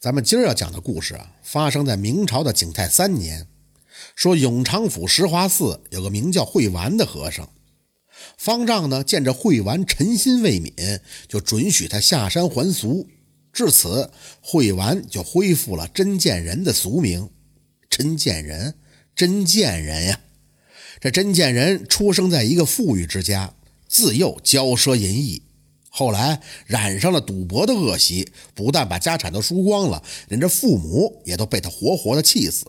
咱们今儿要讲的故事啊，发生在明朝的景泰三年。说永昌府石华寺有个名叫慧完的和尚，方丈呢见着慧完尘心未泯，就准许他下山还俗。至此，慧完就恢复了真见人的俗名。真见人，真见人呀！这真见人出生在一个富裕之家，自幼骄奢淫逸。后来染上了赌博的恶习，不但把家产都输光了，连这父母也都被他活活的气死。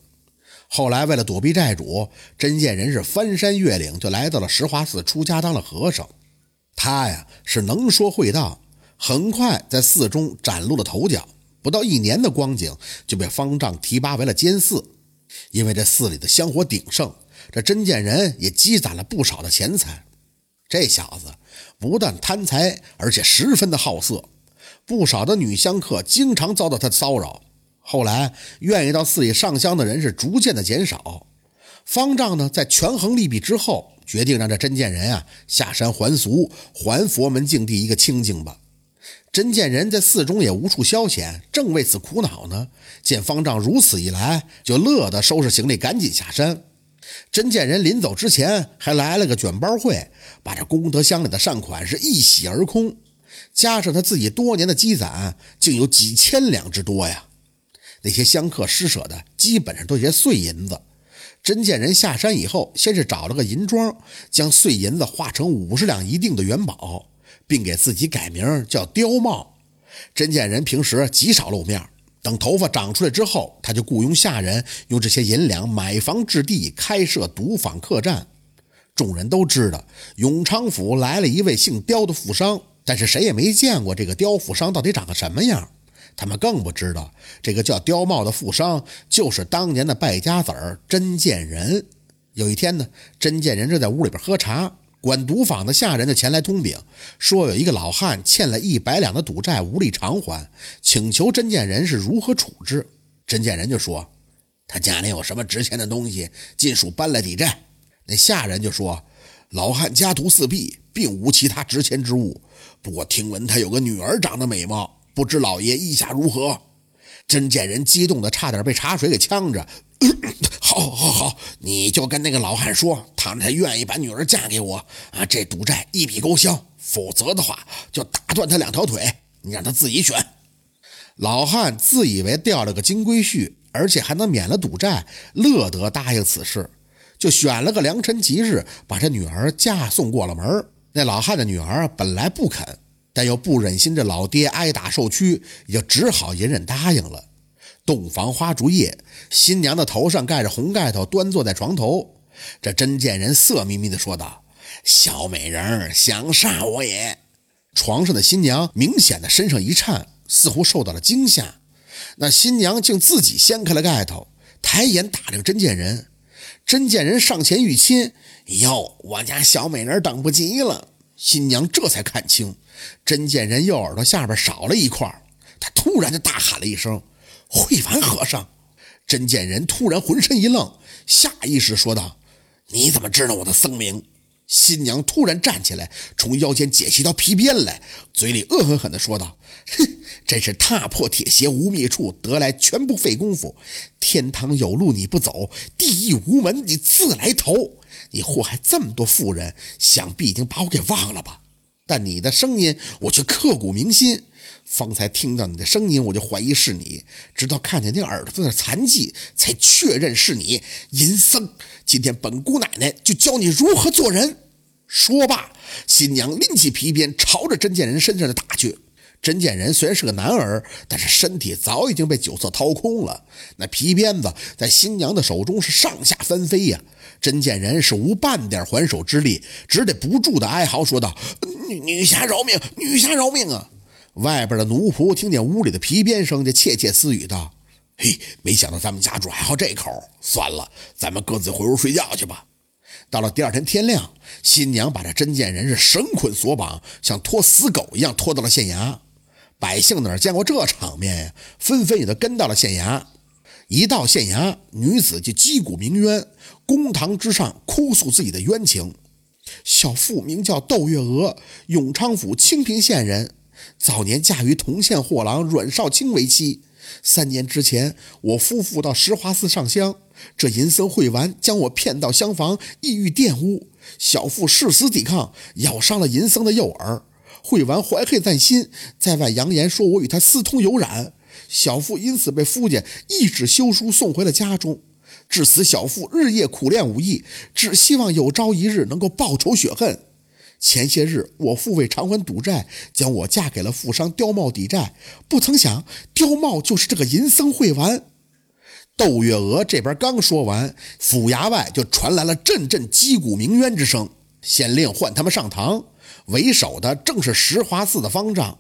后来为了躲避债主，真见人是翻山越岭，就来到了石华寺出家当了和尚。他呀是能说会道，很快在寺中崭露了头角。不到一年的光景，就被方丈提拔为了监寺。因为这寺里的香火鼎盛，这真见人也积攒了不少的钱财。这小子不但贪财，而且十分的好色，不少的女香客经常遭到他的骚扰。后来，愿意到寺里上香的人是逐渐的减少。方丈呢，在权衡利弊之后，决定让这真见人啊下山还俗，还佛门净地一个清净吧。真见人在寺中也无处消遣，正为此苦恼呢。见方丈如此一来，就乐得收拾行李，赶紧下山。真见人临走之前还来了个卷包会，把这功德箱里的善款是一洗而空，加上他自己多年的积攒，竟有几千两之多呀！那些香客施舍的基本上都些碎银子。真见人下山以后，先是找了个银庄，将碎银子化成五十两一锭的元宝，并给自己改名叫刁茂。真见人平时极少露面。等头发长出来之后，他就雇佣下人用这些银两买房置地，开设赌坊客栈。众人都知道永昌府来了一位姓刁的富商，但是谁也没见过这个刁富商到底长个什么样。他们更不知道这个叫刁茂的富商就是当年的败家子儿真见人。有一天呢，真见人正在屋里边喝茶。管赌坊的下人就前来通禀，说有一个老汉欠了一百两的赌债无力偿还，请求真见人是如何处置。真见人就说，他家里有什么值钱的东西，尽数搬来抵债。那下人就说，老汉家徒四壁，并无其他值钱之物。不过听闻他有个女儿长得美貌，不知老爷意下如何？真见人激动的差点被茶水给呛着。好，好，好，你就跟那个老汉说，倘若他愿意把女儿嫁给我啊，这赌债一笔勾销；否则的话，就打断他两条腿。你让他自己选。老汉自以为钓了个金龟婿，而且还能免了赌债，乐得答应此事，就选了个良辰吉日，把这女儿嫁送过了门。那老汉的女儿本来不肯，但又不忍心这老爹挨打受屈，也就只好隐忍答应了。洞房花烛夜，新娘的头上盖着红盖头，端坐在床头。这真见人色眯眯地说道：“小美人想杀我也。”床上的新娘明显的身上一颤，似乎受到了惊吓。那新娘竟自己掀开了盖头，抬眼打量真见人。真见人上前欲亲，哟，我家小美人等不及了。新娘这才看清，真见人右耳朵下边少了一块。他突然就大喊了一声。慧凡和尚，真见人突然浑身一愣，下意识说道：“你怎么知道我的僧名？”新娘突然站起来，从腰间解起一条皮鞭来，嘴里恶狠狠地说道：“哼，真是踏破铁鞋无觅处，得来全不费功夫。天堂有路你不走，地狱无门你自来投。你祸害这么多妇人，想必已经把我给忘了吧？但你的声音，我却刻骨铭心。”方才听到你的声音，我就怀疑是你，直到看见你耳朵的残疾，才确认是你。银僧，今天本姑奶奶就教你如何做人。说罢，新娘拎起皮鞭，朝着真见人身上的打去。真见人虽然是个男儿，但是身体早已经被酒色掏空了。那皮鞭子在新娘的手中是上下翻飞呀。真见人是无半点还手之力，只得不住的哀嚎说道：“女女侠饶命，女侠饶命啊！”外边的奴仆听见屋里的皮鞭声，就窃窃私语道：“嘿，没想到咱们家主还好这口。算了，咱们各自回屋睡觉去吧。”到了第二天天亮，新娘把这真见人是绳捆索绑，像拖死狗一样拖到了县衙。百姓哪见过这场面呀？纷纷也都跟到了县衙。一到县衙，女子就击鼓鸣冤，公堂之上哭诉自己的冤情。小妇名叫窦月娥，永昌府清平县人。早年嫁于同县货郎阮少卿为妻，三年之前，我夫妇到石华寺上香，这淫僧慧完将我骗到厢房，意欲玷污。小妇誓死抵抗，咬伤了淫僧的右耳。慧丸怀恨在心，在外扬言说我与他私通有染。小妇因此被夫家一纸休书送回了家中。至此，小妇日夜苦练武艺，只希望有朝一日能够报仇雪恨。前些日，我父为偿还赌债，将我嫁给了富商刁茂抵债。不曾想，刁茂就是这个淫僧慧完。窦月娥这边刚说完，府衙外就传来了阵阵击鼓鸣冤之声。县令唤他们上堂，为首的正是石华寺的方丈。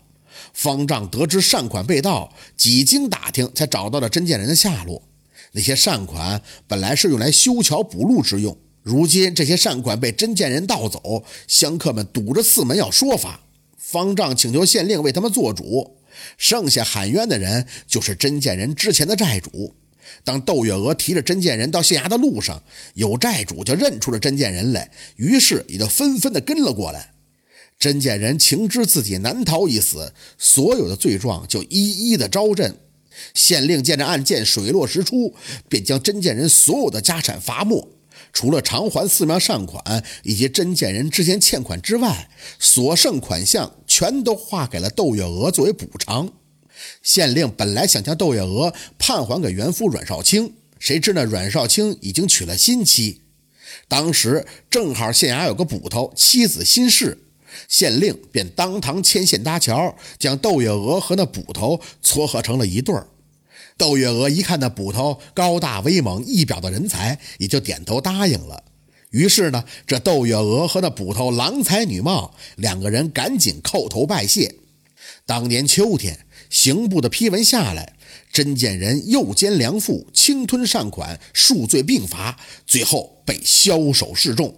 方丈得知善款被盗，几经打听，才找到了真见人的下落。那些善款本来是用来修桥补路之用，如今这些善款被真见人盗走，香客们堵着寺门要说法。方丈请求县令为他们做主，剩下喊冤的人就是真见人之前的债主。当窦月娥提着真见人到县衙的路上，有债主就认出了真见人来，于是也就纷纷的跟了过来。真见人情知自己难逃一死，所有的罪状就一一的招认。县令见这案件水落石出，便将真见人所有的家产罚没，除了偿还寺庙善款以及真见人之前欠款之外，所剩款项全都划给了窦月娥作为补偿。县令本来想将窦月娥判还给原夫阮少卿，谁知那阮少卿已经娶了新妻。当时正好县衙有个捕头妻子心事，县令便当堂牵线搭桥，将窦月娥和那捕头撮合成了一对儿。窦月娥一看那捕头高大威猛，一表的人才，也就点头答应了。于是呢，这窦月娥和那捕头郎才女貌，两个人赶紧叩头拜谢。当年秋天。刑部的批文下来，真见人诱奸良妇，侵吞善款，数罪并罚，最后被枭首示众。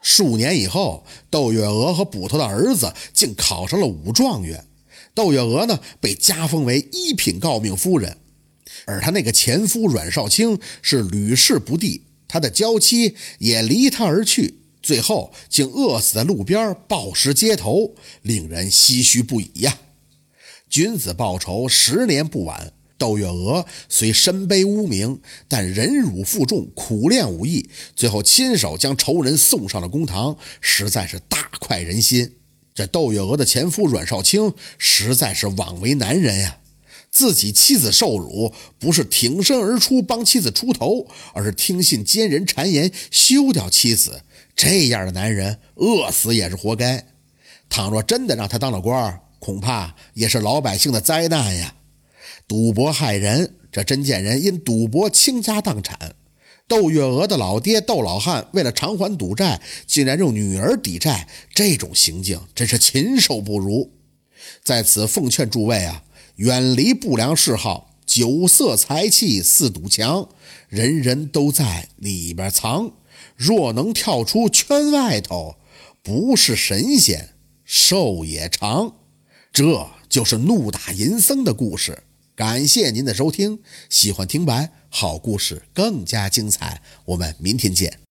数年以后，窦月娥和捕头的儿子竟考上了武状元。窦月娥呢，被加封为一品诰命夫人，而她那个前夫阮少卿是屡试不第，他的娇妻也离他而去，最后竟饿死在路边，暴尸街头，令人唏嘘不已呀。君子报仇，十年不晚。窦月娥虽身背污名，但忍辱负重，苦练武艺，最后亲手将仇人送上了公堂，实在是大快人心。这窦月娥的前夫阮少卿实在是枉为男人呀！自己妻子受辱，不是挺身而出帮妻子出头，而是听信奸人谗言休掉妻子。这样的男人，饿死也是活该。倘若真的让他当了官儿恐怕也是老百姓的灾难呀！赌博害人，这真见人因赌博倾家荡产。窦月娥的老爹窦老汉为了偿还赌债，竟然用女儿抵债，这种行径真是禽兽不如。在此奉劝诸位啊，远离不良嗜好，酒色财气似堵墙，人人都在里边藏。若能跳出圈外头，不是神仙，寿也长。这就是怒打淫僧的故事。感谢您的收听，喜欢听白好故事更加精彩，我们明天见。